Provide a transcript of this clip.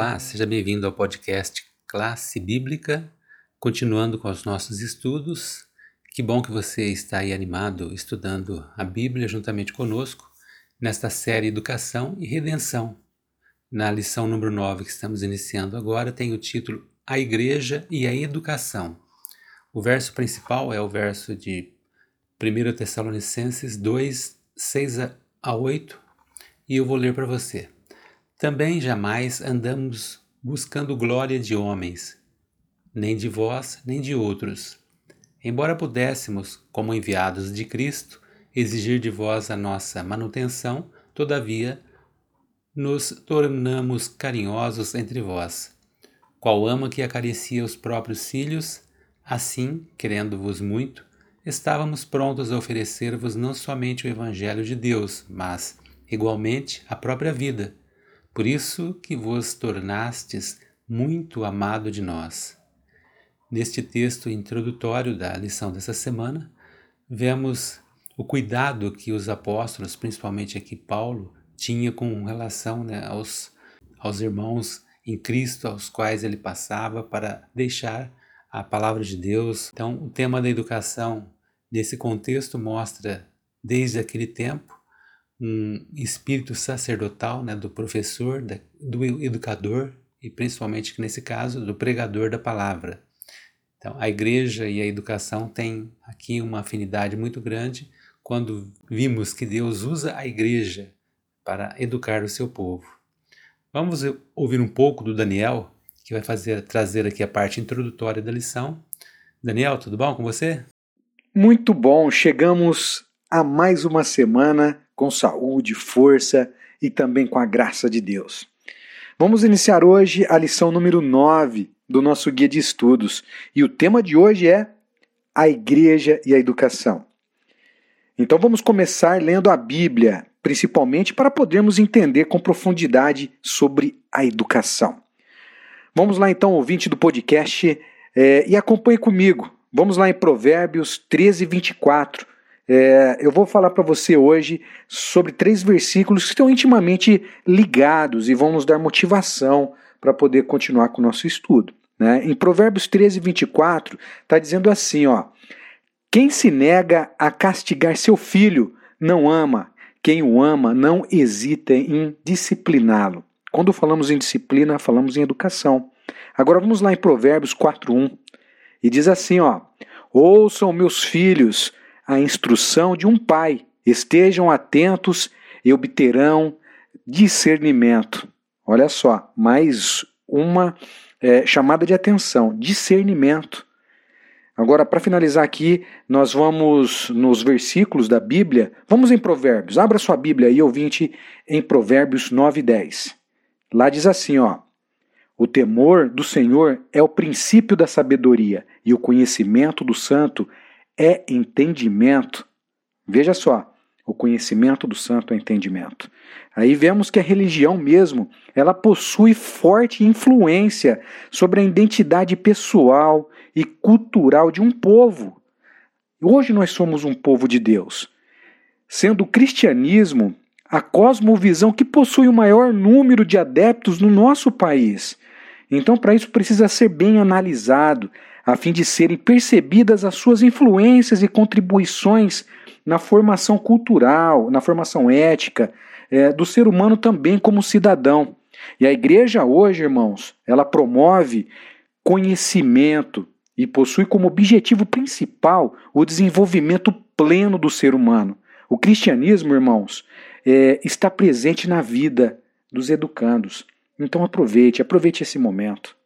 Olá, seja bem-vindo ao podcast Classe Bíblica, continuando com os nossos estudos. Que bom que você está aí animado estudando a Bíblia juntamente conosco nesta série Educação e Redenção. Na lição número 9 que estamos iniciando agora, tem o título A Igreja e a Educação. O verso principal é o verso de 1 Tessalonicenses 2, 6 a 8, e eu vou ler para você. Também jamais andamos buscando glória de homens, nem de vós, nem de outros. Embora pudéssemos, como enviados de Cristo, exigir de vós a nossa manutenção, todavia nos tornamos carinhosos entre vós. Qual ama que acaricia os próprios filhos, assim, querendo-vos muito, estávamos prontos a oferecer-vos não somente o Evangelho de Deus, mas, igualmente, a própria vida por isso que vos tornastes muito amado de nós. Neste texto introdutório da lição dessa semana, vemos o cuidado que os apóstolos, principalmente aqui Paulo, tinha com relação né, aos, aos irmãos em Cristo, aos quais ele passava para deixar a palavra de Deus. Então, o tema da educação nesse contexto mostra, desde aquele tempo, um espírito sacerdotal né, do professor, da, do educador e principalmente nesse caso do pregador da palavra. Então, a igreja e a educação têm aqui uma afinidade muito grande quando vimos que Deus usa a igreja para educar o seu povo. Vamos ouvir um pouco do Daniel, que vai fazer trazer aqui a parte introdutória da lição. Daniel, tudo bom com você? Muito bom. Chegamos a mais uma semana com saúde, força e também com a graça de Deus. Vamos iniciar hoje a lição número 9 do nosso guia de estudos e o tema de hoje é a igreja e a educação. Então vamos começar lendo a Bíblia, principalmente para podermos entender com profundidade sobre a educação. Vamos lá então, ouvinte do podcast, é, e acompanhe comigo. Vamos lá em Provérbios 13, 24, é, eu vou falar para você hoje sobre três versículos que estão intimamente ligados e vão nos dar motivação para poder continuar com o nosso estudo. Né? Em Provérbios 13, 24, está dizendo assim: ó, Quem se nega a castigar seu filho não ama, quem o ama não hesita em discipliná-lo. Quando falamos em disciplina, falamos em educação. Agora vamos lá em Provérbios 4:1 e diz assim, ó: Ouçam meus filhos, a instrução de um pai. Estejam atentos e obterão discernimento. Olha só, mais uma é, chamada de atenção: discernimento. Agora, para finalizar aqui, nós vamos nos versículos da Bíblia. Vamos em Provérbios. Abra sua Bíblia aí, ouvinte, em Provérbios 9 e 10. Lá diz assim, ó. O temor do Senhor é o princípio da sabedoria, e o conhecimento do santo é entendimento. Veja só, o conhecimento do santo é entendimento. Aí vemos que a religião mesmo, ela possui forte influência sobre a identidade pessoal e cultural de um povo. Hoje nós somos um povo de Deus. Sendo o cristianismo a cosmovisão que possui o maior número de adeptos no nosso país. Então, para isso, precisa ser bem analisado, a fim de serem percebidas as suas influências e contribuições na formação cultural, na formação ética é, do ser humano também como cidadão. E a igreja hoje, irmãos, ela promove conhecimento e possui como objetivo principal o desenvolvimento pleno do ser humano. O cristianismo, irmãos, é, está presente na vida dos educandos. Então aproveite, aproveite esse momento.